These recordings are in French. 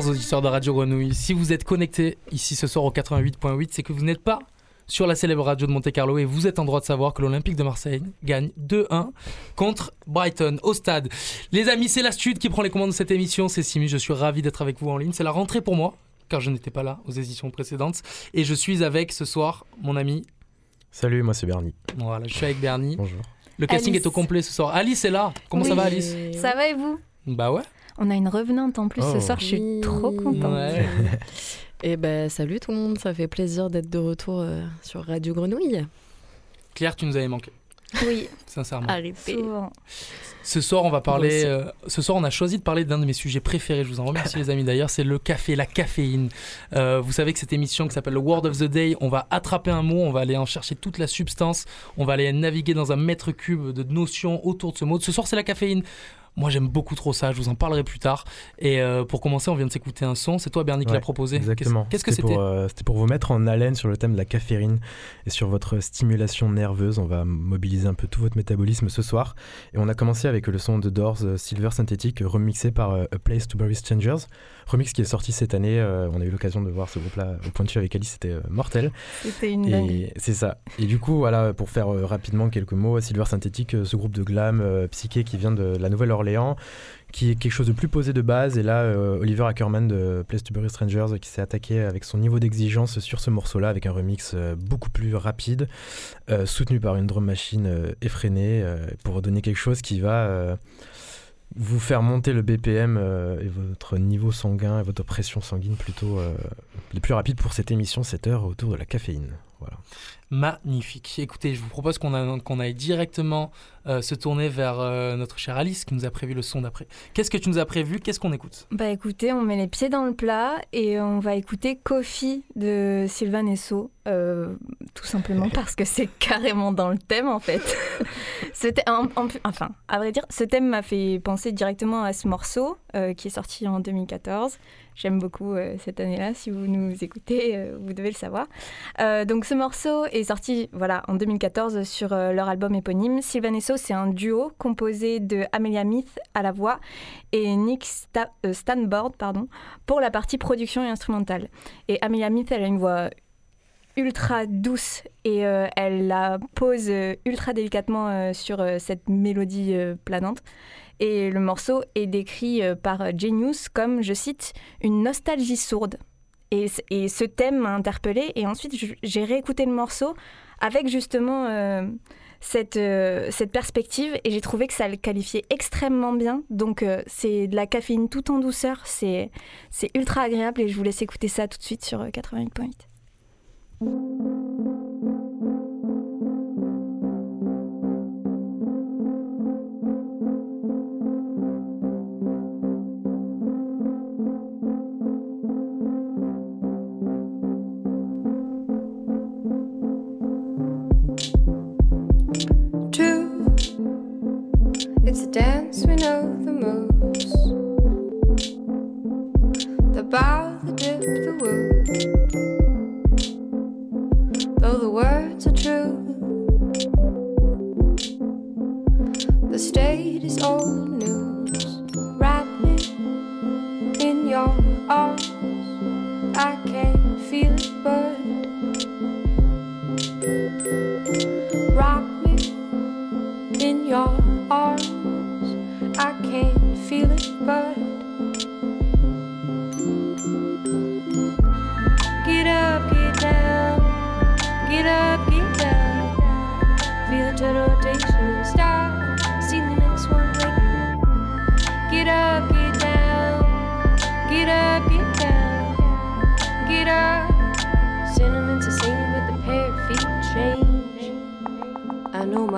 Chers auditeurs de Radio Grenouille, si vous êtes connectés ici ce soir au 88.8, c'est que vous n'êtes pas sur la célèbre radio de Monte Carlo et vous êtes en droit de savoir que l'Olympique de Marseille gagne 2-1 contre Brighton au stade. Les amis, c'est la Stud qui prend les commandes de cette émission. C'est Simi, je suis ravi d'être avec vous en ligne. C'est la rentrée pour moi, car je n'étais pas là aux éditions précédentes. Et je suis avec ce soir mon ami. Salut, moi c'est Bernie. Voilà, je suis avec Bernie. Bonjour. Le casting Alice. est au complet ce soir. Alice est là. Comment ça va, Alice? Ça va et vous? Bah ouais. On a une revenante en plus Oh. ce soir, je suis Oui. trop contente. Ouais. Et ben salut tout le monde, ça fait plaisir d'être de retour euh, sur Radio Grenouille. Claire, tu nous avais manqué, Oui, sincèrement. Arrêtez. souvent. Ce soir, on va parler. euh, ce soir, on a choisi de parler d'un de mes sujets préférés. Je vous en remercie, les amis. D'ailleurs, c'est le café, la caféine. Euh, vous savez que cette émission qui s'appelle le Word of the Day, on va attraper un mot, on va aller en chercher toute la substance, on va aller naviguer dans un mètre cube de notions autour de ce mot. Ce soir, c'est la caféine. Moi, j'aime beaucoup trop ça. Je vous en parlerai plus tard. Et euh, pour commencer, on vient de s'écouter un son. C'est toi, Bernie, qui Ouais, l'a proposé. Exactement. Qu'est-ce que C'était c'était pour, euh, C'était pour vous mettre en haleine sur le thème de la caféine et sur votre stimulation nerveuse. On va mobiliser un peu tout votre métabolisme ce soir. Et on a commencé avec le son de Doors, euh, Silver Synthetic, remixé par euh, A Place to Bury Strangers. Remix qui est sorti cette année. euh, on a eu l'occasion de voir ce groupe-là au point de vue avec Alice, c'était euh, mortel. C'était une dinguerie. Et c'est ça. Et du coup, voilà, pour faire euh, rapidement quelques mots, Silver Synthetic, euh, ce groupe de glam euh, psyché qui vient de la Nouvelle-Orléans, qui est quelque chose de plus posé de base. Et là, euh, Oliver Ackerman de Place to Bury Strangers qui s'est attaqué avec son niveau d'exigence sur ce morceau-là, avec un remix euh, beaucoup plus rapide, euh, soutenu par une drum machine effrénée, pour donner quelque chose qui va vous faire monter le BPM et votre niveau sanguin et votre pression sanguine plutôt les plus rapides pour cette émission, cette heure autour de la caféine. Voilà. Magnifique. Écoutez, je vous propose qu'on aille directement euh, se tourner vers euh, notre chère Alice qui nous a prévu le son d'après. Qu'est-ce que tu nous as prévu? Qu'est-ce qu'on écoute? Bah écoutez, on met les pieds dans le plat et on va écouter Coffee de Sylvain Esso, euh, tout simplement parce que c'est carrément dans le thème en fait. Enfin, à vrai dire, ce thème m'a fait penser directement à ce morceau qui est sorti en 2014. J'aime beaucoup cette année-là. Si vous nous écoutez, vous devez le savoir. Donc ce morceau est sorti voilà, en 2014 sur leur album éponyme. Sylvain Esso, c'est un duo composé de Amelia Meath à la voix et Nick Sta- euh, Stanboard pardon, pour la partie production et instrumentale. Et Amelia Meath, elle a une voix ultra douce et euh, elle la pose euh, ultra délicatement sur cette mélodie planante. Et le morceau est décrit par Genius comme, je cite, une nostalgie sourde. Et, et ce thème m'a interpellée et ensuite j'ai réécouté le morceau avec justement cette, euh, cette perspective et j'ai trouvé que ça le qualifiait extrêmement bien. Donc euh, c'est de la caféine tout en douceur, c'est ultra agréable et je vous laisse écouter ça tout de suite sur euh, 88.8.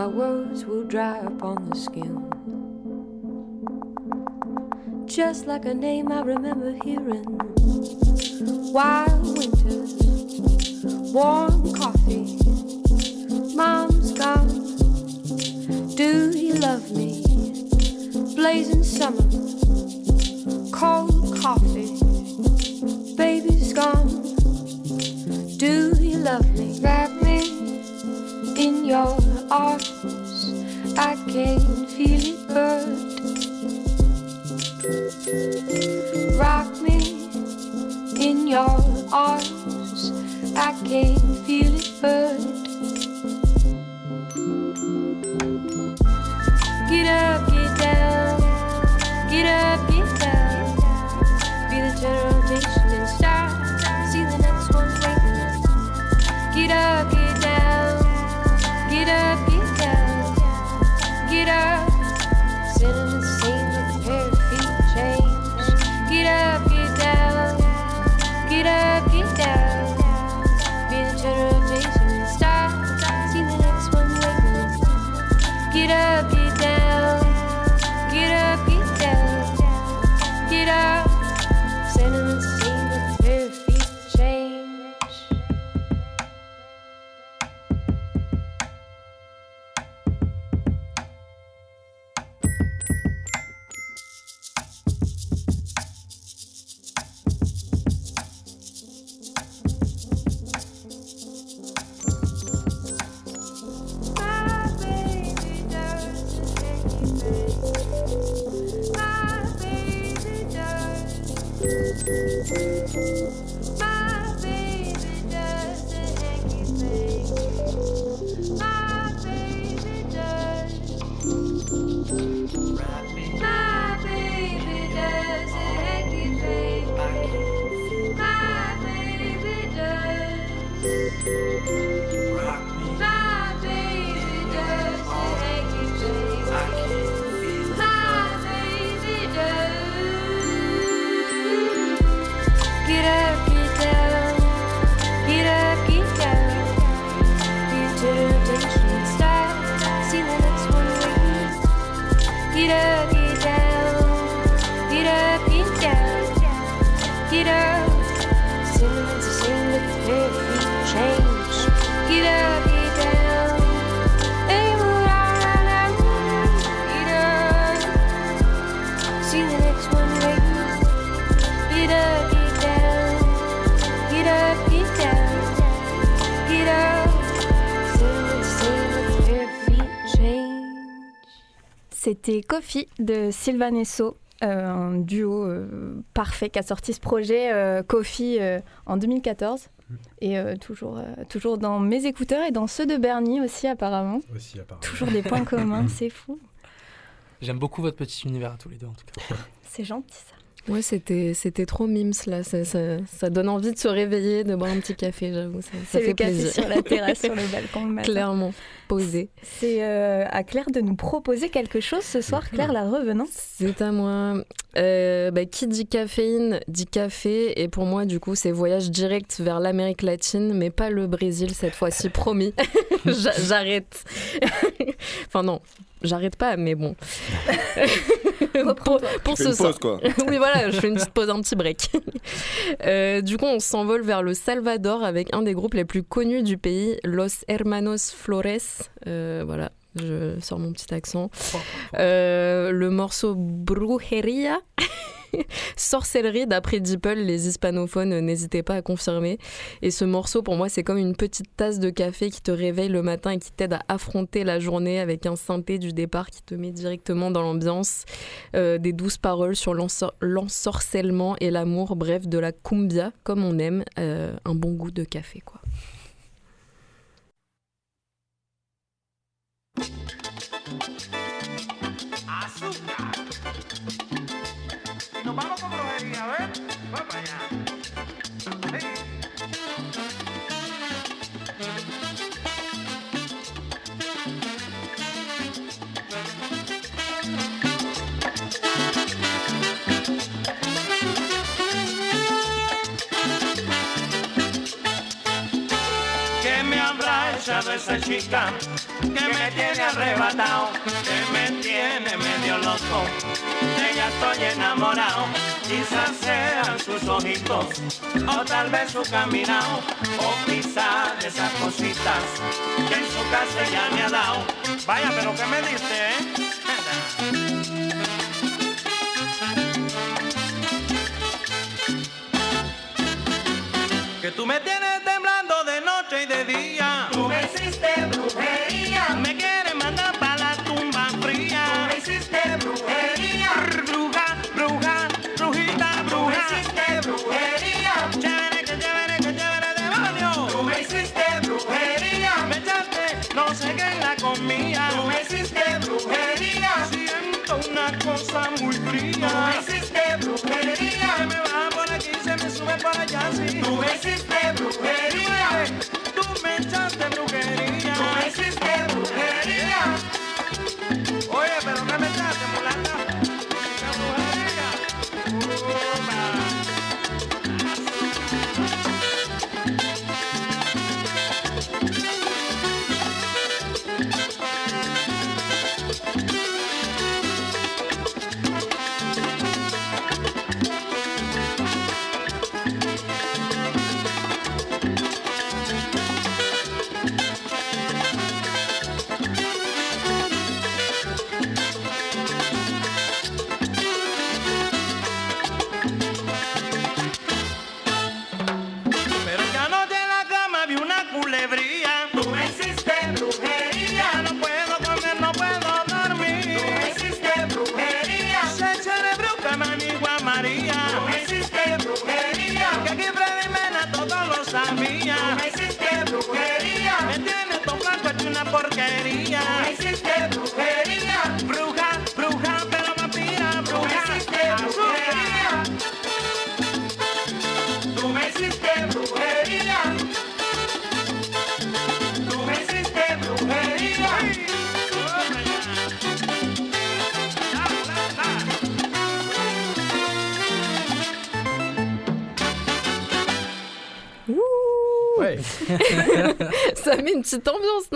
my words will dry upon the skin. Just like a name I remember hearing. Wild winters, warm coffee, mom's gone. Do you love me? Blazing summer, I can feel it burn. Rock me in your arms. I can feel it burn. C'était Kofi de Sylvan Esso, euh, un duo euh, parfait qui a sorti ce projet euh, Kofi euh, en 2014 et euh, toujours, euh, toujours dans mes écouteurs et dans ceux de Bernie aussi apparemment. Aussi, apparemment. Toujours des points communs, c'est fou. J'aime beaucoup votre petit univers à tous les deux en tout cas. C'est gentil ça. Ouais, c'était, c'était trop mimes là. Ça, ça, ça donne envie de se réveiller, de boire un petit café, j'avoue. Ça, fait le café plaisir. sur la terrasse, sur le balcon le matin. Clairement, posé. C'est euh, à Claire de nous proposer quelque chose ce soir. Claire, la revenant. C'est à moi. Euh, bah, qui dit caféine dit café. Et pour moi, du coup, c'est voyage direct vers l'Amérique latine, mais pas le Brésil cette fois-ci, promis. J'a- J'arrête. enfin, non, j'arrête pas, mais bon. pour pour ce une soir. pause, quoi. oui, voilà, je fais une petite pause, un petit break. Euh, du coup, on s'envole vers le Salvador avec un des groupes les plus connus du pays, Los Hermanos Flores. Euh, voilà, je sors mon petit accent. Euh, le morceau Brujeria. Sorcellerie, d'après Deeple, les hispanophones, n'hésitez pas à confirmer. Et ce morceau, pour moi, c'est comme une petite tasse de café qui te réveille le matin et qui t'aide à affronter la journée avec un synthé du départ qui te met directement dans l'ambiance. Euh, des douces paroles sur l'ensor- l'ensorcellement et l'amour, bref, de la cumbia, comme on aime, euh, un bon goût de café, quoi. Esa chica? Que me tiene arrebatado, que me tiene medio loco. De ella estoy enamorado, quizás sean sus ojitos, o tal vez su caminado, o quizás esas cositas que en su casa ya me ha dado. Vaya, pero ¿qué me dice, eh? Que tú me tienes temblando de noche y de día. Cosa muy fría. Tú me hiciste brujería. Se me baja por aquí, se me sube por allá, sí. Tú me hiciste brujería.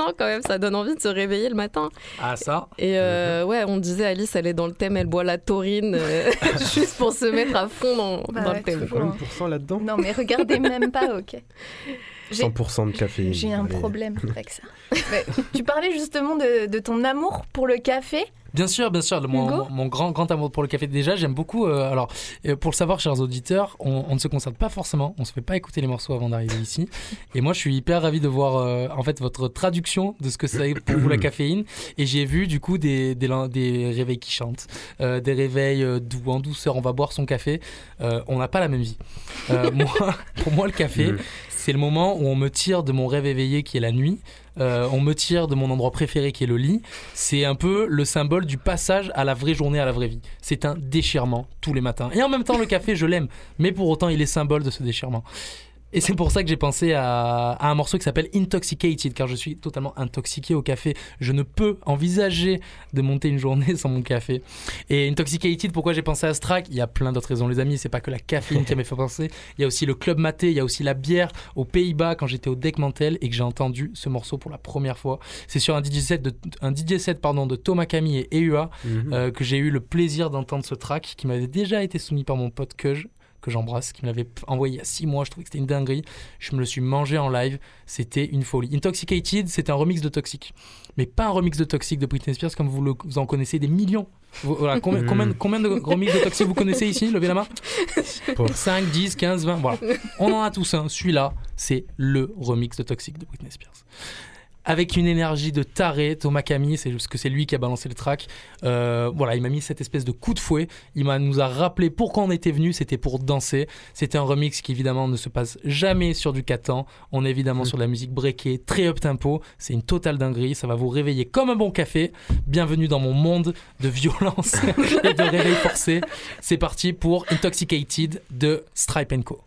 Non, quand même. Ça donne envie de se réveiller le matin. Ah, ça Et euh, ouais, on disait Alice, elle est dans le thème, elle boit la taurine euh, juste pour se mettre à fond dans, Bah dans ouais, le thème. pourcents là-dedans Non, mais regardez même pas, ok. J'ai- 100% de café. J'ai un Allez. problème avec ça. Mais tu parlais justement de, de ton amour pour le café. Bien sûr, bien sûr. Mon, Hugo mon- mon grand, grand amour pour le café. Déjà, j'aime beaucoup. euh, alors, euh, pour le savoir, chers auditeurs, on, on ne se concerte pas forcément. On se fait pas écouter les morceaux avant d'arriver ici. Et moi, je suis hyper ravi de voir euh, en fait votre traduction de ce que c'est pour vous la caféine. Et j'ai vu du coup des, des, lan- des réveils qui chantent, euh, des réveils euh, doux, en douceur. On va boire son café. Euh, on n'a pas la même vie. Euh, moi, pour moi, le café, c'est le moment où on me tire de mon rêve éveillé qui est la nuit. Euh, on me tire de mon endroit préféré qui est le lit. C'est un peu le symbole du passage à la vraie journée, à la vraie vie. C'est un déchirement tous les matins. Et en même temps, le café, je l'aime. Mais pour autant, il est symbole de ce déchirement. Et c'est pour ça que j'ai pensé à, à un morceau qui s'appelle Intoxicated, car je suis totalement intoxiqué au café. Je ne peux envisager de monter une journée sans mon café. Et Intoxicated, pourquoi j'ai pensé à ce track? Il y a plein d'autres raisons, les amis. C'est pas que la caféine qui m'a fait penser. Il y a aussi le club maté, il y a aussi la bière aux Pays-Bas quand j'étais au Deck Mantel et que j'ai entendu ce morceau pour la première fois. C'est sur un DJ set de, un DJ set, pardon, de Thomas Camille et EUA Mhm. euh, que j'ai eu le plaisir d'entendre ce track qui m'avait déjà été soumis par mon pote Kuj que j'embrasse, qui me l'avait envoyé il y a 6 mois, je trouvais que c'était une dinguerie. Je me le suis mangé en live, c'était une folie. Intoxicated, c'est un remix de Toxic. Mais pas un remix de Toxic de Britney Spears comme vous, le- vous en connaissez des millions. Vous- voilà, combien, combien, combien de remix de Toxic vous connaissez ici Levez la main. Pour- 5, 10, 15, 20, voilà. On en a tous un. Celui-là, c'est le remix de Toxic de Britney Spears. Avec une énergie de taré, Thomas Camille, c'est juste que c'est lui qui a balancé le track. Euh, voilà, il m'a mis cette espèce de coup de fouet. Il m'a nous a rappelé pourquoi on était venu. C'était pour danser. C'était un remix qui évidemment ne se passe jamais sur du catan. On est évidemment Mm. sur de la musique breakée, très up tempo. C'est une totale dinguerie. Ça va vous réveiller comme un bon café. Bienvenue dans mon monde de violence et de réveil forcé. C'est parti pour Intoxicated de Stripe Co.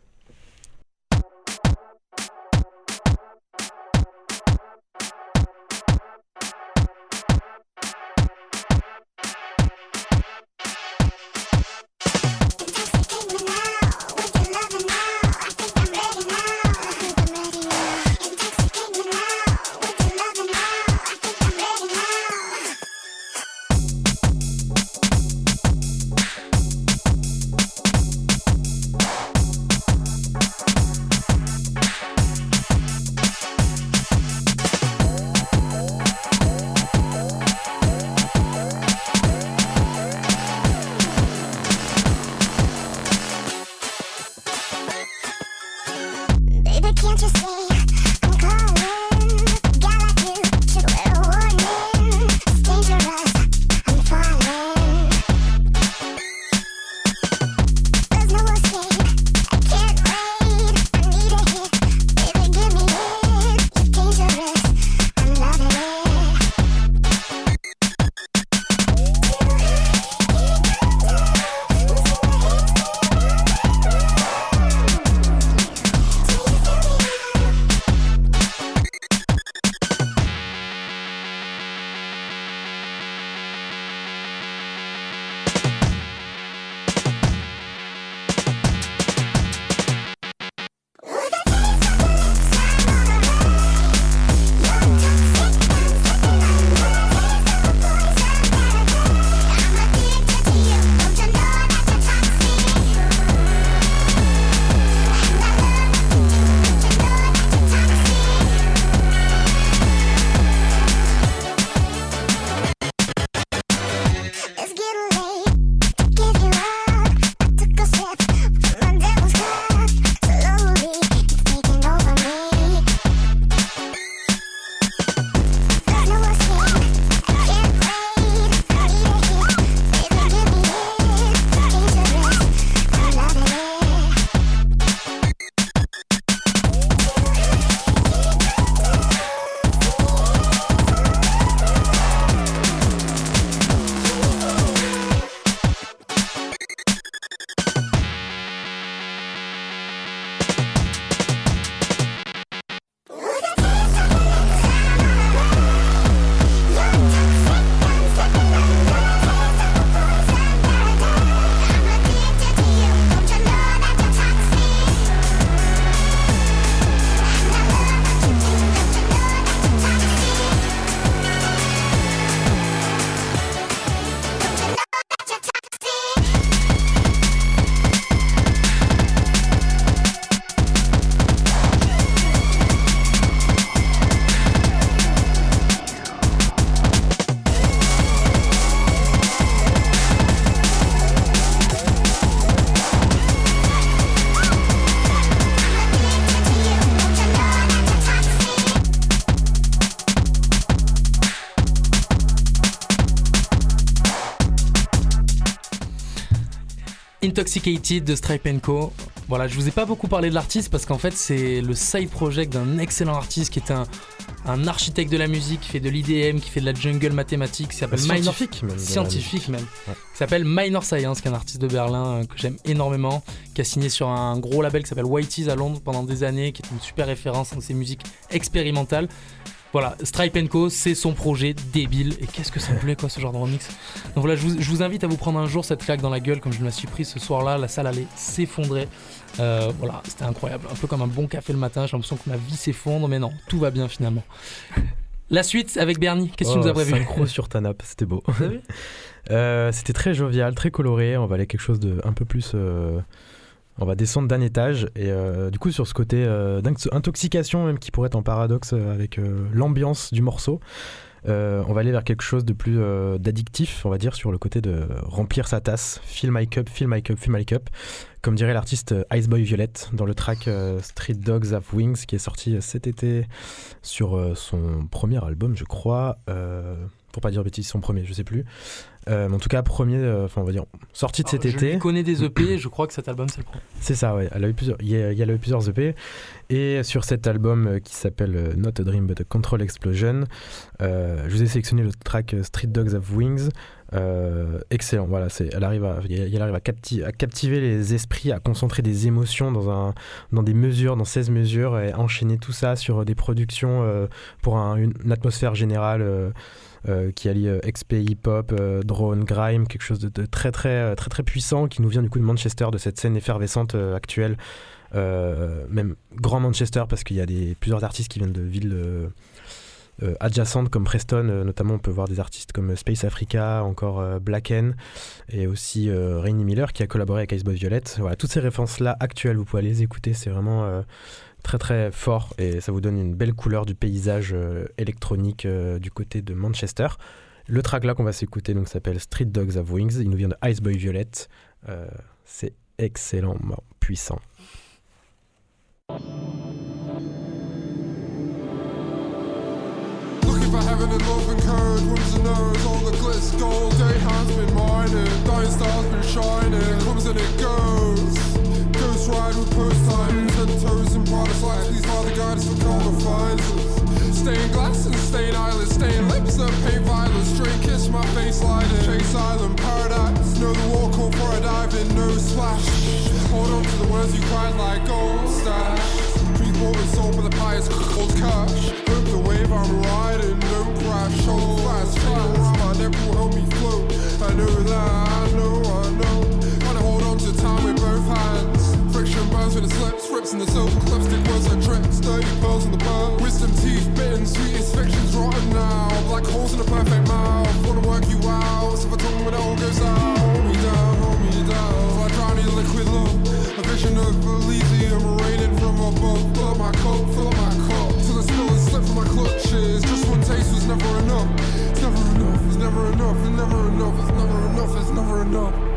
Intoxicated de Stripe Co. Voilà, je vous ai pas beaucoup parlé de l'artiste parce qu'en fait c'est le side project d'un excellent artiste qui est un, un architecte de la musique, qui fait de l'IDM, qui fait de la jungle mathématique, qui s'appelle Minor Scientifique même. de la scientifique même, Ouais. qui s'appelle Minor Science, qui est un artiste de Berlin euh, que j'aime énormément, qui a signé sur un gros label qui s'appelle Whitey's à Londres pendant des années, qui est une super référence dans ses musiques expérimentales. Voilà, Stripe Co, c'est son projet débile. Et qu'est-ce que ça me plaît, quoi, ce genre de remix. Donc voilà, je vous, je vous invite à vous prendre un jour cette claque dans la gueule, comme je me la suis pris ce soir-là. La salle allait s'effondrer. Euh, voilà, c'était incroyable. Un peu comme un bon café le matin. J'ai l'impression que ma vie s'effondre, mais non, tout va bien finalement. La suite avec Bernie, qu'est-ce que tu nous as Oh, prévu Synchro sur ta nappe, c'était beau. Vous avez vu Euh, c'était très jovial, très coloré. On va aller quelque chose de un peu plus. euh, on va descendre d'un étage et euh, du coup sur ce côté euh, d'intoxication même qui pourrait être en paradoxe euh, avec l'ambiance du morceau. on va aller vers quelque chose de plus d'addictif, on va dire, sur le côté de remplir sa tasse, fill my cup, fill my cup, fill my cup, comme dirait l'artiste euh, Iceboy Violet dans le track Street Dogs Have Wings qui est sorti cet été sur son premier album, je crois. Pour pas dire bêtise, son premier, je sais plus. Euh, mais en tout cas, premier, euh, enfin on va dire, sorti de cet Alors, Je été. lui connais des EP, je crois que cet album c'est le premier. C'est ça, ouais. Elle a eu plusieurs, il y a, il y a eu plusieurs EP. Et sur cet album euh, qui s'appelle euh, Not a Dream but a Control Explosion, euh, je vous ai sélectionné le track Street Dogs Have Wings. Excellent, voilà. C'est, elle arrive, à, elle arrive à, capti- à captiver les esprits, à concentrer des émotions dans, un, dans des mesures, dans 16 mesures, et enchaîner tout ça sur des productions pour un- une, une atmosphère générale. Euh, qui allie euh, XP hip-hop, euh, drone, grime, quelque chose de, très, très très très puissant qui nous vient du coup de Manchester, de cette scène effervescente actuelle, même grand Manchester parce qu'il y a des, plusieurs artistes qui viennent de villes adjacentes comme Preston, notamment on peut voir des artistes comme Space Africa, encore Blacken et aussi Rainy Miller qui a collaboré avec Iceboy Violet. Voilà, toutes ces références-là actuelles, vous pouvez les écouter, c'est vraiment très très fort et ça vous donne une belle couleur du paysage euh, électronique euh, du côté de Manchester. Le track là qu'on va s'écouter donc s'appelle Street Dogs Have Wings. Il nous vient de Iceboy Violet. Euh, c'est excellemment puissant. For heaven and love and code, rooms and nose, all the glitz gold. Day has been mining, dying stars been shining. Comes and it goes. With post timings and toes and products like these are the guides for color finds. Stained glass and stained eyelids, stained lips that paint violence. Straight kiss my face sliding. Chase island paradise. Know the war call for a dive in, no splash. Hold on to the words you cried like gold stash. And sold by the pious cold cash. Hope the wave I'm riding don't crash. Hold fast, around my neck will help me float. I know that, I know, I know. Burns when it slips, rips in the silk. Lipstick words like tricks, dirty pearls in the pearl. Wisdom teeth bitten, sweetest fiction's rotten now. Black holes in a perfect mouth. Wanna work you out, so if I tongue when it all goes out. Hold me down, hold me down. So I drown in liquid love. A vision of Elysium raining from above. Fill up my cup, fill up my cup. Till the spill and slip from my clutches. Just one taste was never enough. It's never enough, it's never enough, it's never enough, it's never enough, it's never enough.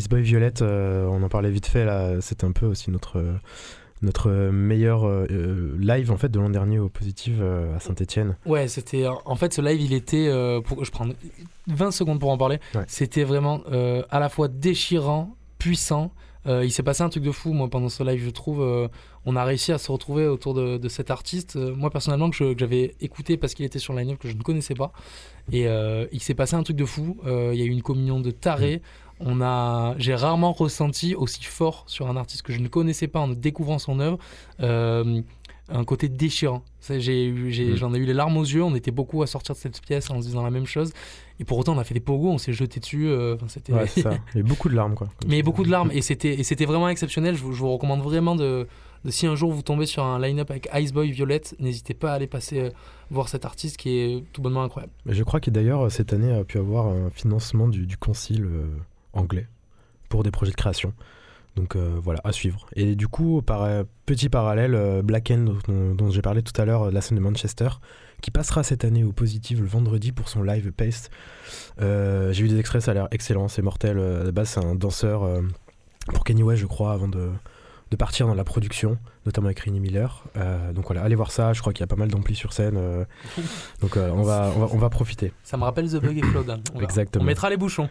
Iceboy Violet, euh, on en parlait vite fait là, c'était un peu aussi notre, notre meilleur euh, live en fait de l'an dernier au Positive euh, à Saint-Etienne. Ouais, c'était. En fait, ce live, il était. euh, pour, je prends 20 secondes pour en parler. Ouais. C'était vraiment à la fois déchirant puissant. Il s'est passé un truc de fou, moi, pendant ce live, je trouve. on a réussi à se retrouver autour de, de cet artiste. Moi, personnellement, que je- que j'avais écouté parce qu'il était sur line-up, que je ne connaissais pas. Et il s'est passé un truc de fou. Il y a eu une communion de tarés. On a, j'ai rarement ressenti aussi fort sur un artiste que je ne connaissais pas en découvrant son œuvre. euh, un côté déchirant. Eu- Mm. J'en ai eu les larmes aux yeux. On était beaucoup à sortir de cette pièce en se disant la même chose. Et pour autant, on a fait des pogos, on s'est jeté dessus. euh, c'était Ouais, ça. A beaucoup de larmes, quoi. Mais beaucoup de larmes et c'était et c'était vraiment exceptionnel. Je vous, je vous recommande vraiment de, de- si un jour vous tombez sur un line-up avec Iceboy Violette, n'hésitez pas à aller passer euh, voir cet artiste qui est tout bonnement incroyable. Mais Je crois qu'il d'ailleurs, cette année, a pu avoir un financement du, du concile euh, anglais pour des projets de création. Donc euh, voilà, à suivre. Et du coup, par, euh, petit parallèle, euh, Black End, dont, j'ai parlé tout à l'heure, euh, la scène de Manchester, qui passera cette année au Positive le vendredi pour son live Paste. J'ai vu des extraits, ça a l'air excellent, c'est mortel. À la base, c'est un danseur pour Kanye West, je crois, avant de, de partir dans la production, notamment avec Rini Miller. Euh, donc voilà, allez voir ça, je crois qu'il y a pas mal d'amplis sur scène. euh, donc euh, on, va, on, va, on va profiter. Ça me rappelle The Bug et. On verra. Exactement. On mettra les bouchons.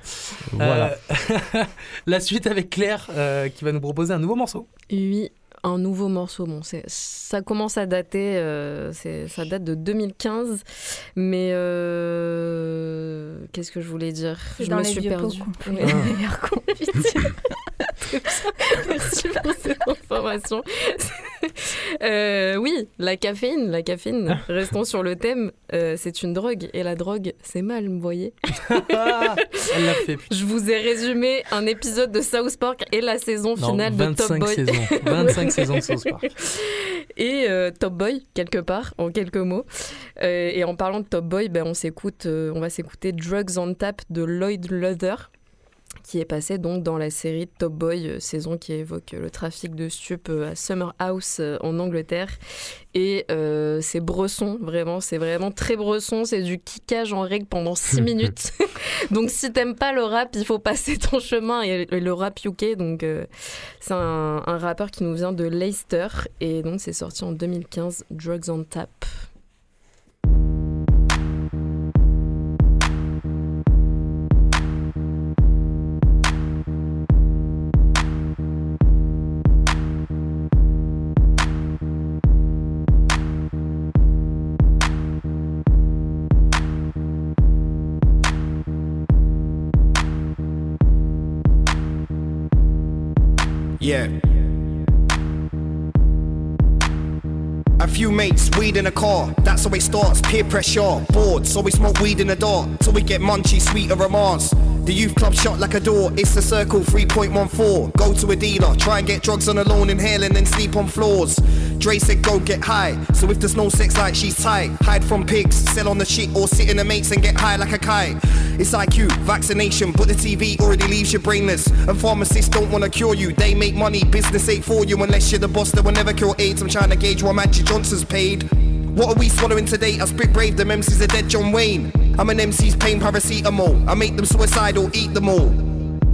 Voilà. Euh, la suite avec Claire euh, qui va nous proposer un nouveau morceau. Oui, un nouveau morceau. Bon, ça commence à dater, euh, c'est, ça date de 2015, mais euh, qu'est-ce que je voulais dire? Je dans me les suis perdue. Merci pour cette information. Euh, oui, la caféine, la caféine. Restons sur le thème. euh, c'est une drogue et la drogue, c'est mal, vous voyez. Ah, Elle l'a fait. putain. Je vous ai résumé un épisode de South Park et la saison Non, finale de Top 25 Boy. saisons. 25 saisons de South Park. et euh, Top Boy quelque part en quelques mots. Et en parlant de Top Boy, ben on s'écoute, on va s'écouter Drugs on Tap de Lloyd Luther qui est passé donc dans la série Top Boy euh, saison qui évoque euh, le trafic de stupes euh, à Summer House en Angleterre. Et euh, c'est bresson vraiment c'est vraiment très bresson c'est du kickage en règle pendant 6 minutes. Donc si t'aimes pas le rap il faut passer ton chemin et, et le rap UK donc euh, c'est un, un rappeur qui nous vient de Leicester. Et donc c'est sorti en 2015, Drugs on Tap. Yeah. Few mates, weed in a car, that's how it starts. Peer pressure, bored, so we smoke weed in the dark till we get munchy, sweeter romance. The youth club shut like a door, it's the circle 3.14. Go to a dealer, try and get drugs on a loan, inhale and then sleep on floors. Dre said go get high, so if there's no sex like she's tight. Hide from pigs, sell on the shit or sit in the mates and get high like a kite. It's IQ, vaccination, but the TV already leaves you brainless. And pharmacists don't wanna cure you, they make money, business ain't for you unless you're the boss that will never cure AIDS. I'm trying to gauge what Magic Johnson's paid. What are we swallowing today? I spit brave, them MCs are dead John Wayne. I'm an MC's pain paracetamol. I make them suicidal, eat them all.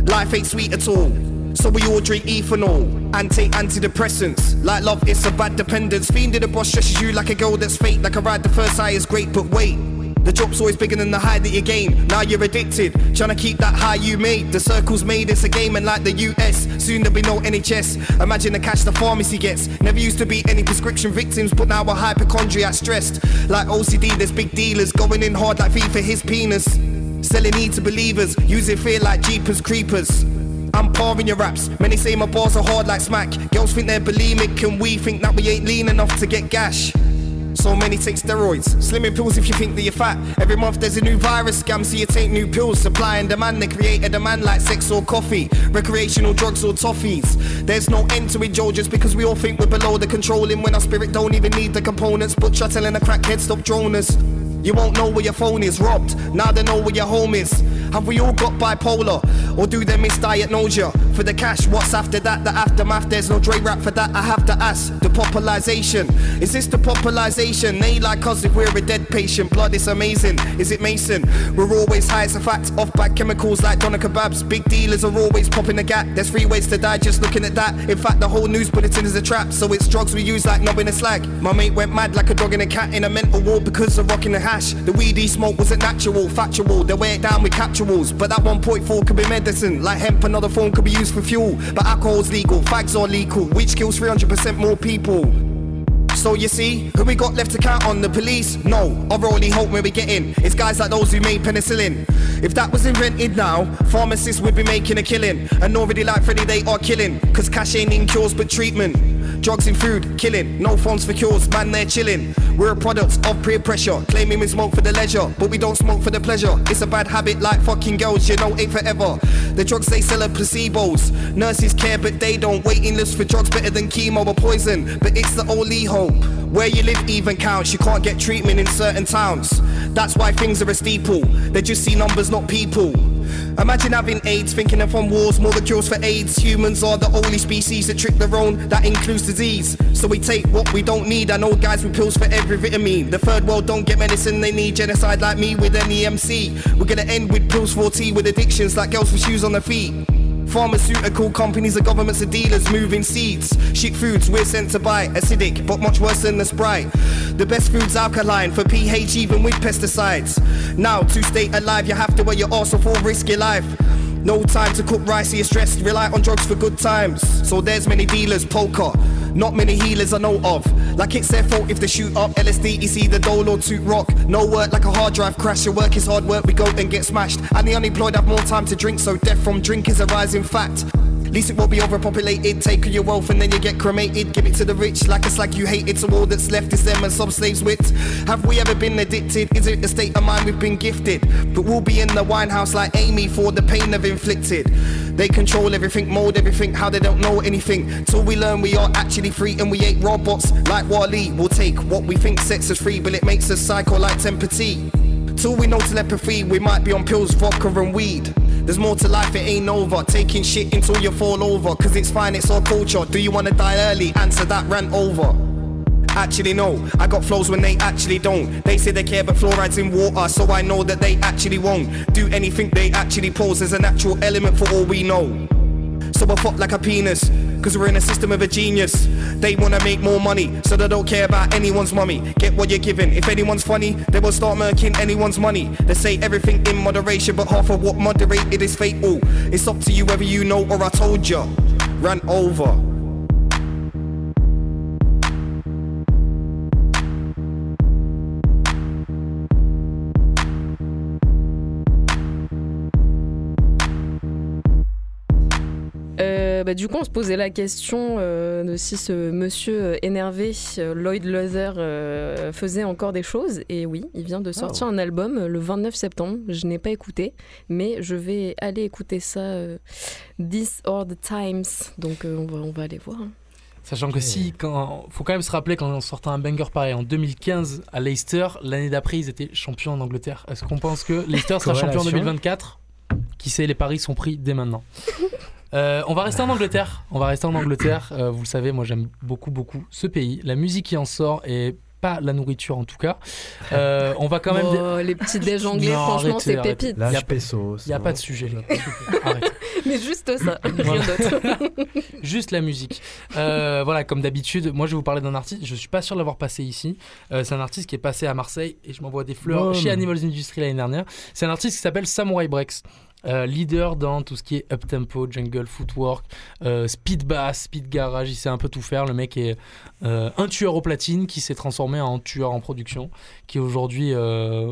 Life ain't sweet at all. So we all drink ethanol and take antidepressants. Like love, it's a bad dependence. Fiend in the boss stresses you like a girl that's fake. Like a ride, the first high is great, but wait. The drop's always bigger than the high that you gain. Now you're addicted, trying to keep that high you made. The circle's made, it's a game, and like the US, soon there'll be no NHS. Imagine the cash the pharmacy gets. Never used to be any prescription victims, but now we're hypochondriac stressed. Like OCD, there's big dealers going in hard like for his penis. Selling need to believers, using fear like Jeepers Creepers. I'm parring your raps. Many say my bars are hard like smack. Girls think they're bulimic, and we think that we ain't lean enough to get gash. So many take steroids, slimming pills if you think that you're fat. Every month there's a new virus scam, so you take new pills. Supply and demand, they create a demand like sex or coffee, recreational drugs or toffees. There's no end to it, Joe, just because we all think we're below the controlling when our spirit don't even need the components. But try telling a crackhead stop droners. You won't know where your phone is robbed. Now they know where your home is. Have we all got bipolar? Or do they misdiagnose ya? For the cash, what's after that? The aftermath, there's no Dre rap for that. I have to ask. The popularization. Is this the popularization? They like us if we're a dead patient. Blood is amazing. Is it Mason? We're always high, it's a fact. Off bad chemicals like doner kebabs. Big dealers are always popping the gap. There's three ways to die just looking at that. In fact, the whole news bulletin is a trap. So it's drugs we use like knobbing a slag. My mate went mad like a dog and a cat in a mental ward because of rocking the hash. The weed he smoked wasn't natural, factual. They weigh it down with capture rituals. But that 1.4 could be medicine, like hemp, another form could be used for fuel. But alcohol's legal, fags are legal, which kills 300% more people. So you see, who we got left to count on? The police? No, our only hope when we get in is guys like those who made penicillin. If that was invented now, pharmacists would be making a killing. And already like Freddy, they are killing. Cause cash ain't in cures but treatment. Drugs in food, killing. No phones for cures, man, they're chilling. We're products of peer pressure, claiming we smoke for the leisure, but we don't smoke for the pleasure. It's a bad habit like fucking girls, you know, ain't forever. The drugs they sell are placebos. Nurses care, but they don't. Waiting lists for drugs better than chemo or poison, but it's the only hope. Where you live even counts, you can't get treatment in certain towns. That's why things are a steeple. They just see numbers, not people. Imagine having AIDS, thinking of on wars, more the cures for AIDS. Humans are the only species that trick their own, that includes disease. So we take what we don't need. I know guys with pills for every vitamin. The third world don't get medicine, they need genocide like me with an EMC. We're gonna end with pills for tea with addictions like girls with shoes on their feet. Pharmaceutical companies, the governments, the dealers moving seeds. Shit foods we're sent to buy, acidic, but much worse than the Sprite. The best food's alkaline for pH, even with pesticides. Now, to stay alive, you have to wear your arse off or risk your life. No time to cook rice, you're stressed, rely on drugs for good times. So there's many dealers, poker. Not many healers I know of. Like it's their fault if they shoot up LSD, it's either dole or toot rock. No work like a hard drive crash. Your work is hard work, we go and get smashed. And the unemployed have more time to drink, so death from drink is a rising fact. Least it won't be overpopulated. Take your wealth and then you get cremated. Give it to the rich like it's like you hated. So all that's left is them and some slaves wit. Have we ever been addicted? Is it a state of mind we've been gifted? But we'll be in the wine house like Amy for the pain they've inflicted. They control everything, mold everything, how they don't know anything. Till we learn we are actually free and we ain't robots like Wally. We'll take what we think sets us free, but it makes us psycho like temperature. Till we know telepathy, we might be on pills, vodka and weed. There's more to life, it ain't over. Taking shit until you fall over. Cause it's fine, it's our culture. Do you wanna die early? Answer that rant over. Actually, no, I got flows when they actually don't. They say they care, but fluoride's in water, so I know that they actually won't do anything they actually pose as a natural element for all we know. So I fuck like a penis, cause we're in a system of a genius. They wanna make more money, so they don't care about anyone's mummy. Get what you're given. If anyone's funny, they will start murking anyone's money. They say everything in moderation, but half of what moderated is fatal. It's up to you whether you know or I told ya. Ran over. Bah, du coup, on se posait la question euh, de si ce monsieur euh, énervé, euh, Lloyd euh, faisait encore des choses. Et oui, il vient de sortir un album le 29 septembre. Je n'ai pas écouté, mais je vais aller écouter ça euh, This or the Times. Donc, euh, on, va, on va aller voir. hein. Sachant que si, quand, faut quand même se rappeler quand on sortait un banger pareil en 2015 à Leicester, l'année d'après ils étaient champions en Angleterre. Est-ce qu'on pense que Leicester sera champion en Corrélation. 2024 Qui sait, les paris sont pris dès maintenant. Euh, on va rester en Angleterre. On va rester en Angleterre. Euh, vous le savez, moi j'aime beaucoup beaucoup ce pays. La musique qui en sort et pas la nourriture en tout cas. Euh, on va quand même. Oh, les petits déj anglais, Non, franchement, c'est pépite. Là, Y a- pesos. Il n'y a pas de sujet, les gars. Arrête. Mais juste ça, rien d'autre. Juste la musique. Euh, voilà, comme d'habitude, moi je vais vous parler d'un artiste. Je suis pas sûr de l'avoir passé ici. Euh, c'est un artiste qui est passé à Marseille et je m'envoie des fleurs chez Animals Industry l'année dernière. C'est un artiste qui s'appelle Samurai Breaks. Euh, leader dans tout ce qui est up-tempo, jungle, footwork, euh, speed bass, speed garage, il sait un peu tout faire. Le mec est euh, un tueur au platine qui s'est transformé en tueur en production, qui aujourd'hui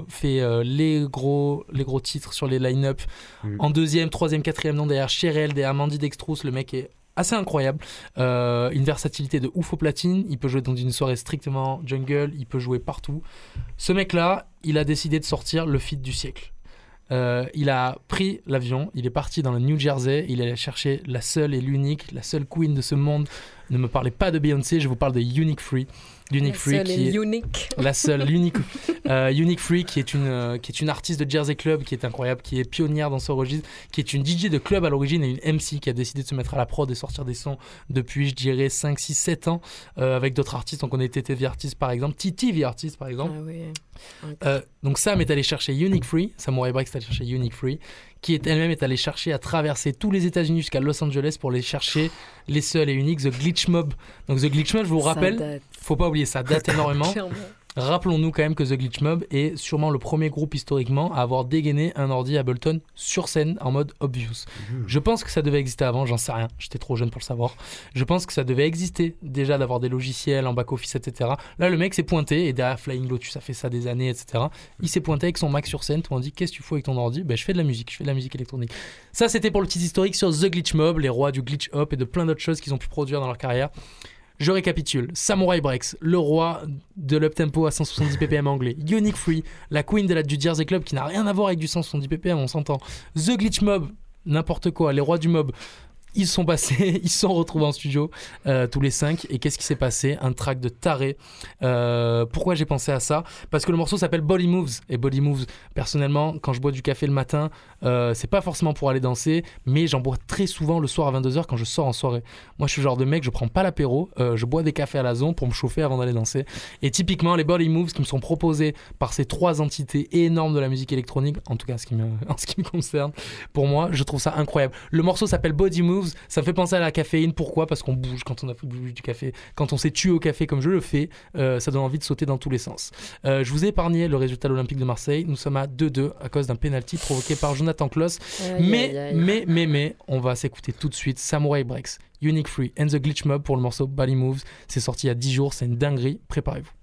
fait les, gros, les gros titres sur les line-up en deuxième, troisième, quatrième nom derrière Cherel, derrière Mandy Dextrous. Le mec est assez incroyable. Euh, une versatilité de ouf au platine. Il peut jouer dans une soirée strictement jungle, il peut jouer partout. Ce mec-là, il a décidé de sortir le feat du siècle. Euh, il a pris l'avion, il est parti dans le New Jersey, il allait chercher la seule et l'unique, la seule queen de ce monde. Ne me parlez pas de Beyoncé, je vous parle de Unique Free. Unique Free Seul qui est unique. la seule, euh, Unique Free, qui est, une, euh, qui est une artiste de Jersey Club, qui est incroyable, qui est pionnière dans ce registre, qui est une DJ de club à l'origine et une MC qui a décidé de se mettre à la prod et sortir des sons depuis, je dirais, 5, 6, 7 ans euh, avec d'autres artistes. Donc on est TTV Artist par exemple, TTV Artist par exemple. Ah. Euh, donc Sam est allé chercher Unique Free, Samurai Breaks est allé chercher Unique Free, qui est elle-même est allée chercher à traverser tous les États-Unis jusqu'à Los Angeles pour aller chercher les seuls et uniques The Glitch Mob. Donc The Glitch Mob, je vous rappelle, faut pas oublier, ça date énormément. Rappelons-nous quand même que The Glitch Mob est sûrement le premier groupe historiquement à avoir dégainé un ordi Ableton sur scène en mode obvious. Je pense que ça devait exister avant, j'en sais rien, j'étais trop jeune pour le savoir. Je pense que ça devait exister déjà d'avoir des logiciels en back-office, etc. Là, le mec s'est pointé et derrière Flying Lotus, ça fait ça des années, etc. Il s'est pointé avec son Mac sur scène, tout le monde dit Qu'est-ce que tu fais avec ton ordi? Ben, Je fais de la musique, je fais de la musique électronique. Ça, c'était pour le petit historique sur The Glitch Mob, les rois du glitch hop et de plein d'autres choses qu'ils ont pu produire dans leur carrière. Je récapitule. Samurai Breaks, le roi de l'uptempo à 170 ppm anglais. Unique Free, la queen de la, du Jersey Club qui n'a rien à voir avec du 170 ppm, on s'entend. The Glitch Mob, n'importe quoi, les rois du mob. Ils sont passés, ils sont retrouvés en studio euh, tous les cinq. Et qu'est-ce qui s'est passé? Un track de taré. Euh, pourquoi j'ai pensé à ça? Parce que le morceau s'appelle Body Moves. Et Body Moves, personnellement, quand je bois du café le matin, euh, c'est pas forcément pour aller danser, mais j'en bois très souvent le soir à 22h quand je sors en soirée. Moi, je suis le genre de mec, je prends pas l'apéro, je bois des cafés à la zone pour me chauffer avant d'aller danser. Et typiquement, les Body Moves qui me sont proposés par ces trois entités énormes de la musique électronique, en tout cas en ce qui me concerne, pour moi, je trouve ça incroyable. Le morceau s'appelle Body Moves, ça me fait penser à la caféine. Pourquoi? Parce qu'on bouge quand on a bu du café. Quand on s'est tué au café comme je le fais, euh, ça donne envie de sauter dans tous les sens. Euh, je vous ai épargné le résultat de l'Olympique de Marseille. Nous sommes à 2-2 à cause d'un penalty provoqué par Jonathan Kloss. Mais, aïe, aïe. mais, mais, mais, on va s'écouter tout de suite Samurai Breaks, Unique Free and the Glitch Mob pour le morceau Body Moves. C'est sorti il y a 10 jours, c'est une dinguerie. Préparez-vous.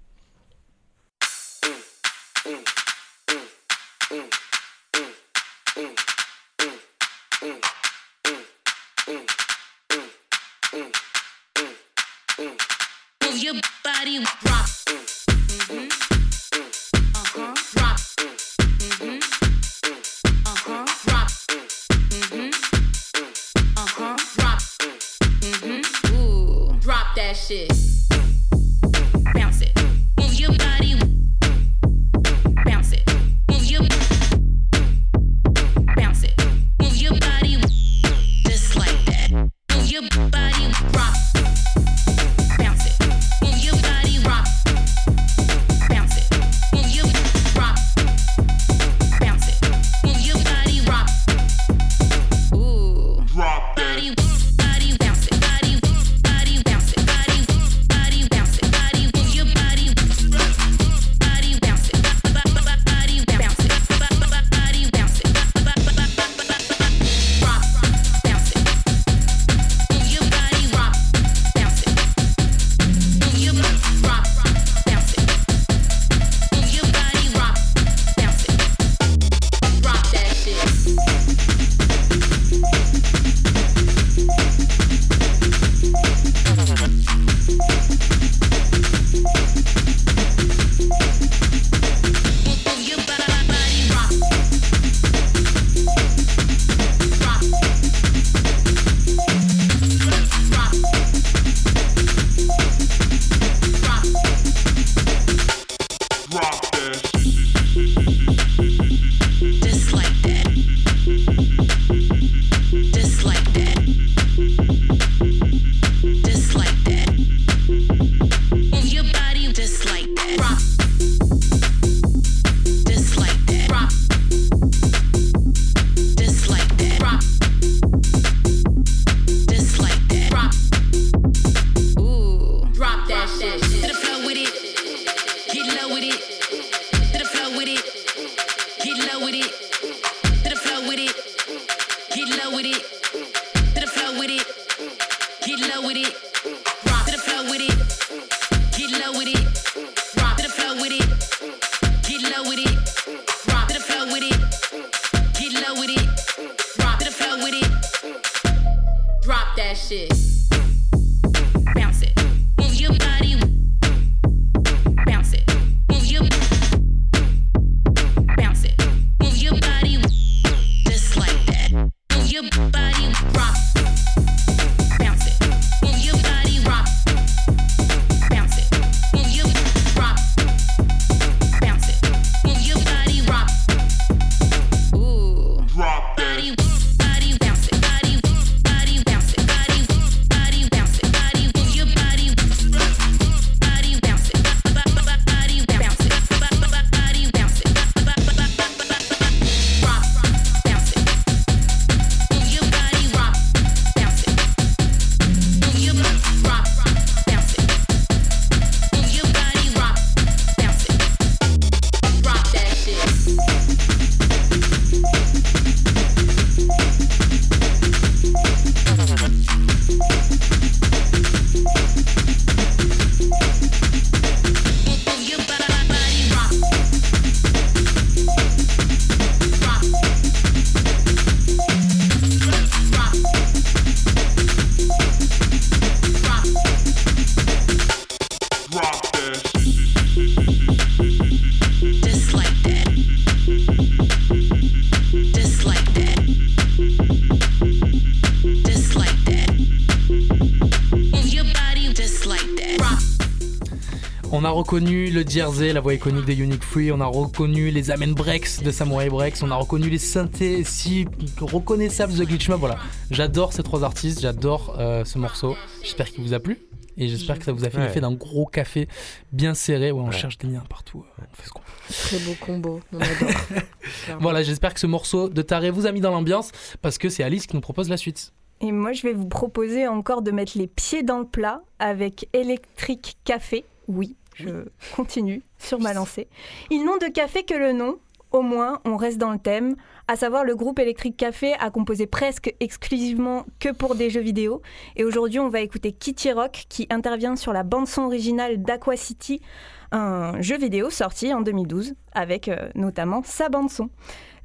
Reconnu le Jersey, la voix iconique de Unique Free. On a reconnu les Amen Breaks de Samurai Breaks. On a reconnu les synthés si reconnaissables de Glitch Mob. Voilà, j'adore ces trois artistes. J'adore euh, ce morceau. J'espère qu'il vous a plu. Et j'espère que ça vous a fait Ouais. l'effet d'un gros café bien serré. Ouais, on Ouais. cherche des liens partout. euh, On fait ce qu'on. Très beau combo, on adore. Voilà, j'espère que ce morceau de Taré vous a mis dans l'ambiance parce que c'est Alice qui nous propose la suite. Et moi, je vais vous proposer encore de mettre les pieds dans le plat avec Electric Café. Oui, je continue sur ma lancée. Ils n'ont de café que le nom. Au moins, on reste dans le thème. À savoir, le groupe Electric Café a composé presque exclusivement que pour des jeux vidéo. Et aujourd'hui, on va écouter Kitty Rock qui intervient sur la bande-son originale d'Aqua City, un jeu vidéo sorti en 2012 avec euh, notamment sa bande-son.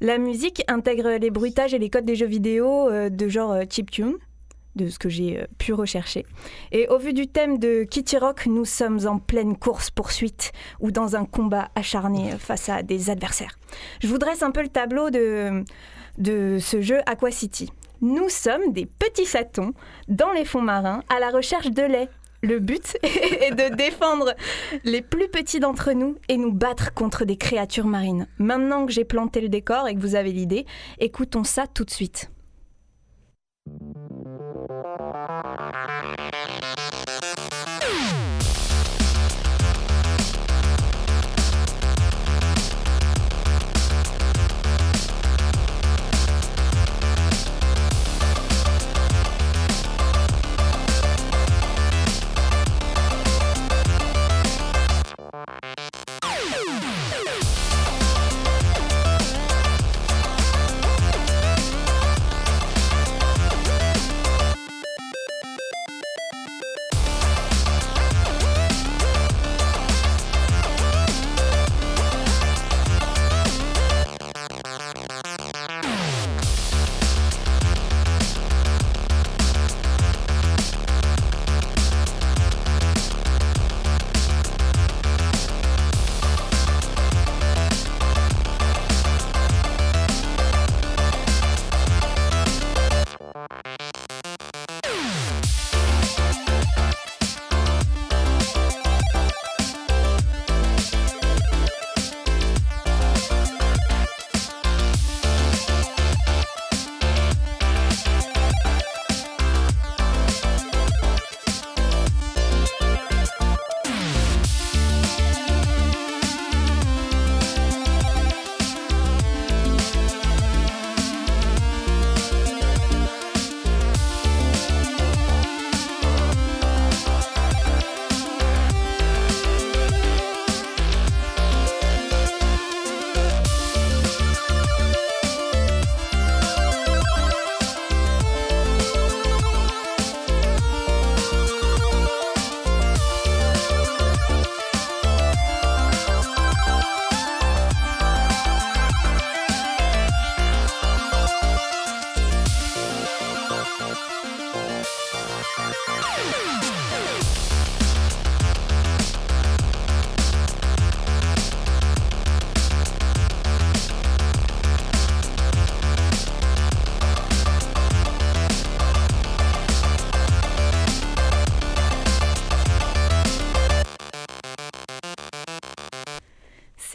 La musique intègre les bruitages et les codes des jeux vidéo euh, de genre euh, chiptune, de ce que j'ai euh, pu rechercher. Et au vu du thème de Kitty Rock, nous sommes en pleine course-poursuite ou dans un combat acharné euh, face à des adversaires. Je vous dresse un peu le tableau de, de ce jeu Aqua City. Nous sommes des petits chatons dans les fonds marins à la recherche de lait. Le but est de défendre les plus petits d'entre nous et nous battre contre des créatures marines. Maintenant que j'ai planté le décor et que vous avez l'idée, écoutons ça tout de suite. Música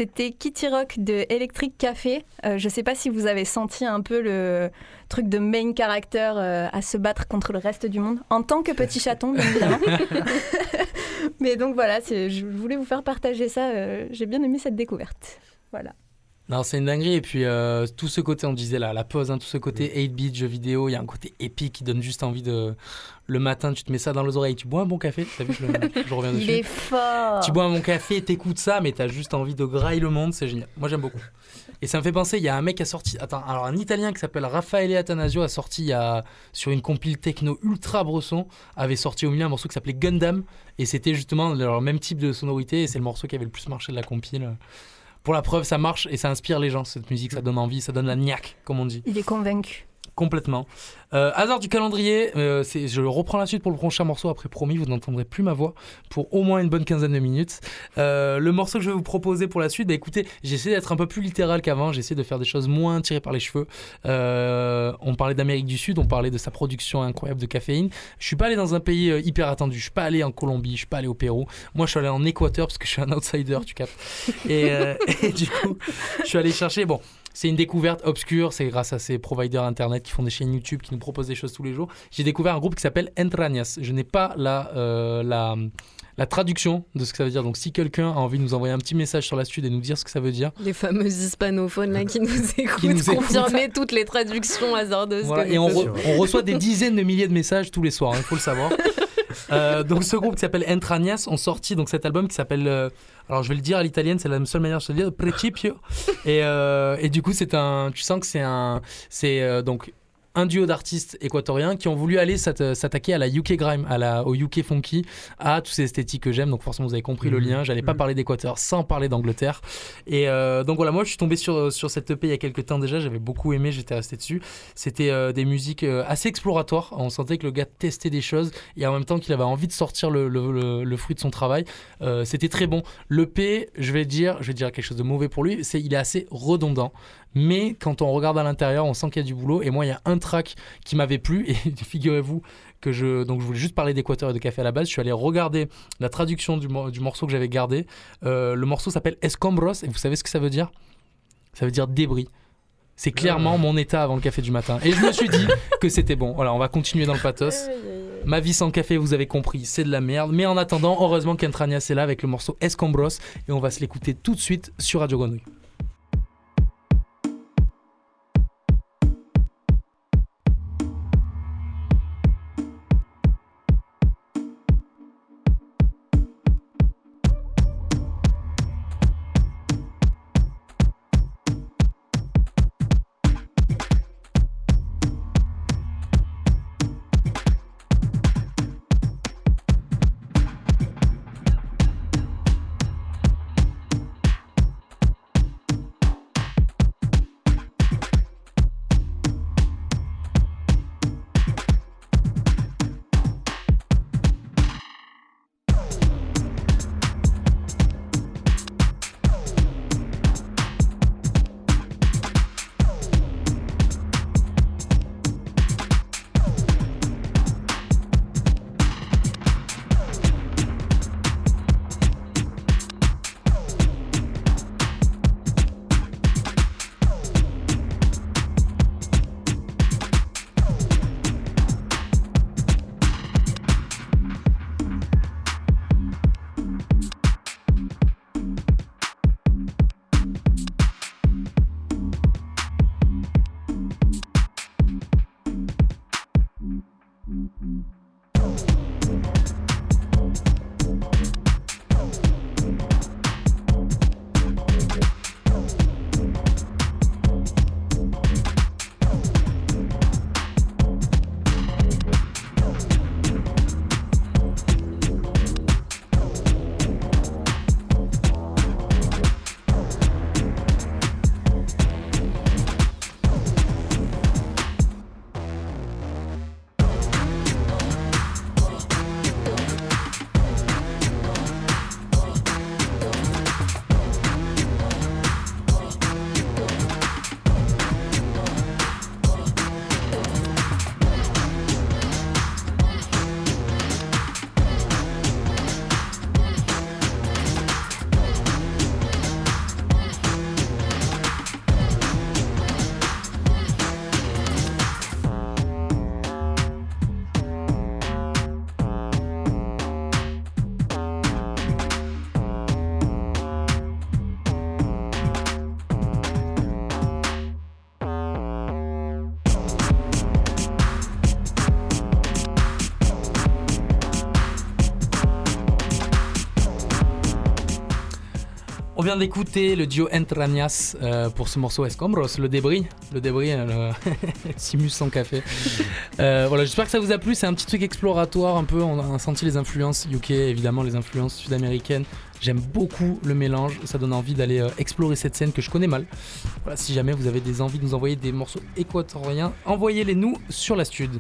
C'était Kitty Rock de Electric Café. Euh, je ne sais pas si vous avez senti un peu le truc de main character euh, à se battre contre le reste du monde, en tant que petit chaton, bien évidemment. Mais donc voilà, je voulais vous faire partager ça. euh, J'ai bien aimé cette découverte. Voilà. Non, c'est une dinguerie. Et puis, euh, tout ce côté, on disait là, la pause, hein, tout ce côté 8-bit, jeu vidéo, il y a un côté épique qui donne juste envie de. Le matin, tu te mets ça dans les oreilles, tu bois un bon café. T'as vu, je, je reviens Il dessus. est fort. Tu bois un bon café, t'écoutes ça, mais t'as juste envie de grailler le monde, c'est génial. Moi j'aime beaucoup. Et ça me fait penser, il y a un mec qui a sorti, attends, alors un Italien qui s'appelle Raffaele Atanasio a sorti il a, sur une compile techno ultra bresson, avait sorti au milieu un morceau qui s'appelait Gundam, et c'était justement le même type de sonorité, et c'est le morceau qui avait le plus marché de la compile. Pour la preuve, ça marche et ça inspire les gens, cette musique, ça donne envie, ça donne la niaque, comme on dit. Il est convaincu. Complètement. Euh, hasard du calendrier, euh, je reprends la suite pour le prochain morceau. Après, promis, vous n'entendrez plus ma voix pour au moins une bonne quinzaine de minutes. Euh, le morceau que je vais vous proposer pour la suite, bah écoutez, j'ai essayé d'être un peu plus littéral qu'avant. J'ai essayé de faire des choses moins tirées par les cheveux. Euh, on parlait d'Amérique du Sud, on parlait de sa production incroyable de caféine. Je suis pas allé dans un pays hyper attendu. Je suis pas allé en Colombie, je suis pas allé au Pérou. Moi, je suis allé en Équateur parce que je suis un outsider, tu captes. Et, et du coup, je suis allé chercher. Bon, c'est une découverte obscure. C'est grâce à ces providers internet qui font des chaînes YouTube, qui nous proposent des choses tous les jours. J'ai découvert un groupe qui s'appelle Entrañas. Je n'ai pas la, euh, la, la traduction de ce que ça veut dire. Donc, si quelqu'un a envie de nous envoyer un petit message sur la suite et nous dire ce que ça veut dire, Les fameux hispanophones là qui nous écoutent, nous écoutent. confirmer toutes les traductions hasardeuses. Voilà, et nous on, re- on reçoit des dizaines de milliers de messages tous les soirs, il faut le savoir. Euh, donc ce groupe qui s'appelle Entrañas ont sorti donc cet album qui s'appelle euh, alors je vais le dire à l'italienne c'est la seule manière de se le dire Principio. Et, euh, et du coup c'est un tu sens que c'est un c'est donc un duo d'artistes équatoriens qui ont voulu aller s'atta- s'attaquer à la UK grime, à la, au UK funky, à tous ces esthétiques que j'aime. Donc forcément vous avez compris le Mhm. lien. J'allais pas Mhm. parler d'Équateur sans parler d'Angleterre. Et euh, donc voilà, moi je suis tombé sur, sur cette EP il y a quelques temps déjà. J'avais beaucoup aimé, j'étais resté dessus. C'était euh, des musiques euh, assez exploratoires. On sentait que le gars testait des choses et en même temps qu'il avait envie de sortir le, le- le- le fruit de son travail. Euh, C'était très bon. L'EP, je vais dire, je vais dire quelque chose de mauvais pour lui, c'est il est assez redondant. Mais quand on regarde à l'intérieur, on sent qu'il y a du boulot. Et moi, il y a un track qui m'avait plu. Et figurez-vous que je. Donc, je voulais juste parler d'Équateur et de café à la base. Je suis allé regarder la traduction du, mor- du morceau que j'avais gardé. Euh, le morceau s'appelle Escombros. Et vous savez ce que ça veut dire? Ça veut dire débris. C'est clairement mon état avant le café du matin. Et je me suis dit que c'était bon. Voilà, on va continuer dans le pathos. Ma vie sans café, vous avez compris, c'est de la merde. Mais en attendant, heureusement qu'Entranias est là avec le morceau Escombros. Et on va se l'écouter tout de suite sur Radio Grenouille. D'écouter le duo Entrañas euh, pour ce morceau Escombros, le débris. Le débris, euh, le Simus sans café. Euh, voilà, j'espère que ça vous a plu. C'est un petit truc exploratoire un peu. On a senti les influences UK, évidemment, les influences sud-américaines. J'aime beaucoup le mélange. Ça donne envie d'aller explorer cette scène que je connais mal. Voilà, si jamais vous avez des envies de nous envoyer des morceaux équatoriens, envoyez-les nous sur la stud.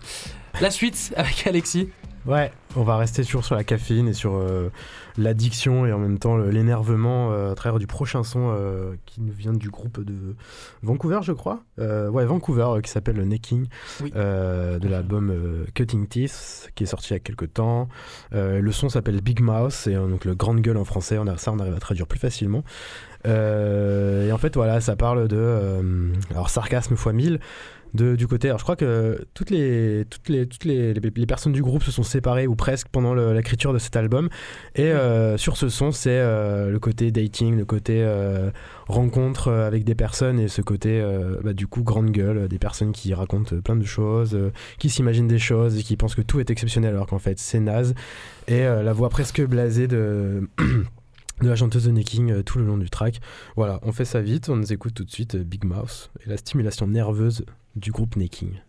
La suite avec Alexis. Ouais, on va rester toujours sur la caféine et sur euh, l'addiction et en même temps l'énervement euh, à travers du prochain son euh, qui nous vient du groupe de Vancouver, je crois. Ouais, Vancouver, qui s'appelle Necking, Oui. de l'album Cutting Teeth, qui est sorti il y a quelques temps. Le son s'appelle Big Mouth, c'est euh, donc le grande gueule en français. On a, ça, on arrive à traduire plus facilement. Et en fait, voilà, ça parle de. alors, sarcasme fois 1000 de, du côté. Alors, je crois que toutes les, toutes les, toutes les, les, les personnes du groupe se sont séparées ou presque pendant l'écriture de cet album. Et euh, sur ce son, c'est euh, le côté dating, le côté euh, rencontre avec des personnes et ce côté, bah, du coup, grande gueule, des personnes qui racontent plein de choses, qui s'imaginent des choses et qui pensent que tout est exceptionnel alors qu'en fait, c'est naze. Et la voix presque blasée de. de la chanteuse de Necking euh, tout le long du track. Voilà, on fait ça vite, on nous écoute tout de suite euh, Big Mouse et la stimulation nerveuse du groupe Necking.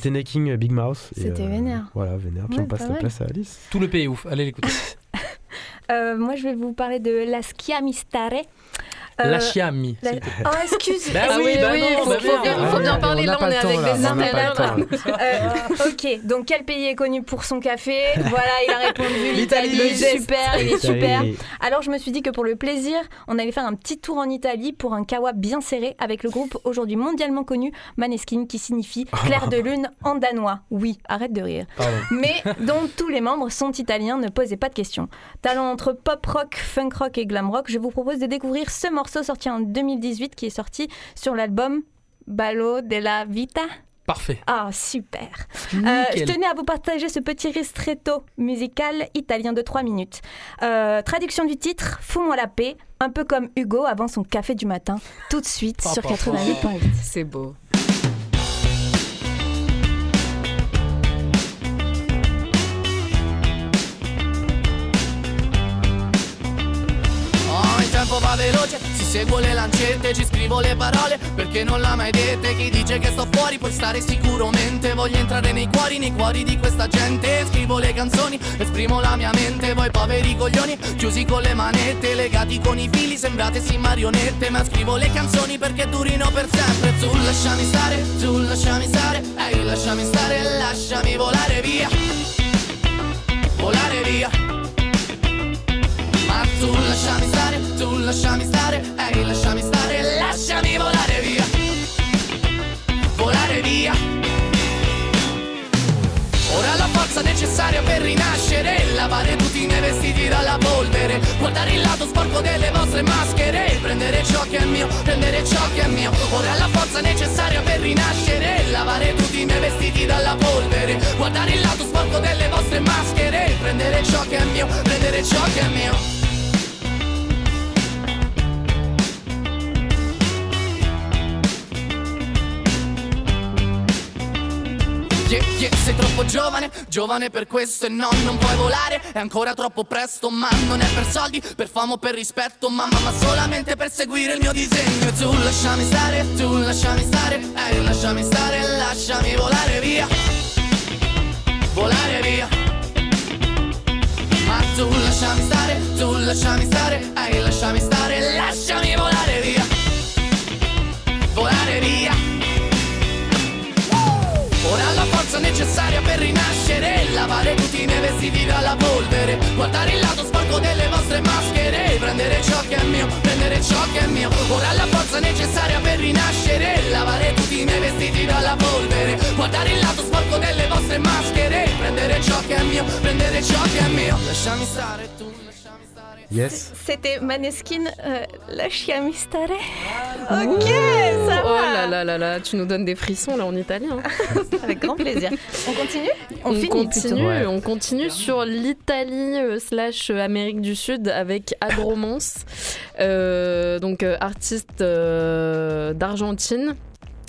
C'était Necking euh, Big Mouse. C'était vénère. Voilà, vénère. Puis Ouais, on passe pas la place à Alice. Tout le pays est ouf. Allez l'écouter. Euh, moi, je vais vous parler de La Schiamistare. Euh, La Chiami. la- Oh, excuse. Bah oui, bah non, faut, bah faut bien, faut bien Ah, parler là, pas on le est temps, avec là, des on n'a pas le intervenants. temps, là. Euh, ok, donc quel pays est connu pour son café? Voilà, il a répondu L'Italie. l'Italie. Super, il est super. Alors je me suis dit que pour le plaisir, on allait faire un petit tour en Italie pour un kawa bien serré avec le groupe aujourd'hui mondialement connu Maneskin qui signifie clair de lune en danois. Oui, arrête de rire. Pardon. Mais dont tous les membres sont italiens, ne posez pas de questions. Talent entre pop rock, funk rock et glam rock, je vous propose de découvrir ce morceau sorti en 2018 qui est sorti sur l'album Ballo della Vita. Parfait. Ah, super. Euh, je tenais à vous partager ce petit ristretto musical italien de 3 minutes. Euh, traduction du titre Fous-moi la paix, un peu comme Hugo avant son café du matin, tout de suite sur 88.8. C'est beau. Seguo le lancette, ci scrivo le parole perché non l'ha mai dette. Chi dice che sto fuori puoi stare sicuramente. Voglio entrare nei cuori, nei cuori di questa gente. Scrivo le canzoni, esprimo la mia mente. Voi poveri coglioni, chiusi con le manette, legati con i fili, sembrate sì marionette. Ma scrivo le canzoni perché durino per sempre. Tu lasciami stare, tu lasciami stare, ehi lasciami stare, lasciami volare via. Volare via. Ma tu lasciami stare, tu lasciami stare, ehi lasciami stare, lasciami volare via, volare via. Ora la forza necessaria per rinascere, lavare tutti i miei vestiti dalla polvere, guardare il lato sporco delle vostre maschere, prendere ciò che è mio, prendere ciò che è mio. Ora la forza necessaria per rinascere, lavare tutti i miei vestiti dalla polvere, guardare il lato sporco delle vostre maschere, prendere ciò che è mio, prendere ciò che è mio. Yeah, yeah, sei troppo giovane, giovane per questo e no, non puoi volare. È ancora troppo presto, ma non è per soldi, per fama o per rispetto. Mamma, ma solamente per seguire il mio disegno. E tu lasciami stare, tu lasciami stare, ehi lasciami stare, lasciami volare via. Volare via. Ma tu lasciami stare, tu lasciami stare, ehi lasciami stare, lasciami volare via. Volare via necessaria per rinascere. Lavare miei vestiti dalla polvere. Guardare il lato sporco delle vostre maschere. Prendere ciò che è mio, prendere ciò che è mio. Ora la forza necessaria per rinascere. Lavare miei vestiti dalla polvere. Guardare il lato sporco delle vostre maschere. Prendere ciò che è mio, prendere ciò che è mio. Lasciami stare tu, lasciami Yes. C'était Maneskin, euh, Lasciami stare. Ok, ça Oh va. là là là là, tu nous donnes des frissons là en italien. Avec grand plaisir. On continue On, finit continue. Ouais. on continue sur l'Italie euh, slash euh, Amérique du Sud avec Agromance, euh, donc euh, artiste euh, d'Argentine.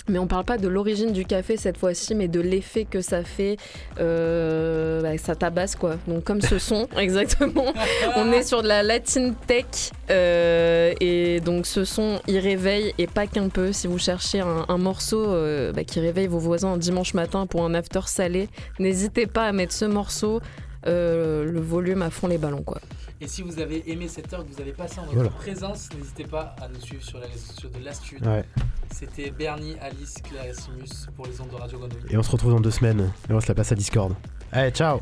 Mais on parle pas de l'origine du café cette fois-ci, mais de l'effet que ça fait. Euh, bah, ça tabasse quoi. Donc comme ce son, exactement. On est sur de la latine tech euh, et donc ce son il réveille et pas qu'un peu. Si vous cherchez un, un morceau euh, bah, qui réveille vos voisins un dimanche matin pour un after salé, n'hésitez pas à mettre ce morceau. euh, le volume à fond les ballons quoi. Et si vous avez aimé cette heure que vous avez passée en notre Voilà. présence, n'hésitez pas à nous suivre sur les réseaux sociaux de l'Astude. Ouais. C'était Bernie, Alice, Clarissimus pour les ondes de Radio Grenouille. Et on se retrouve dans deux semaines. Et on se la passe à Discord. Allez, ciao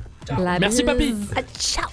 Merci papy Ah, ciao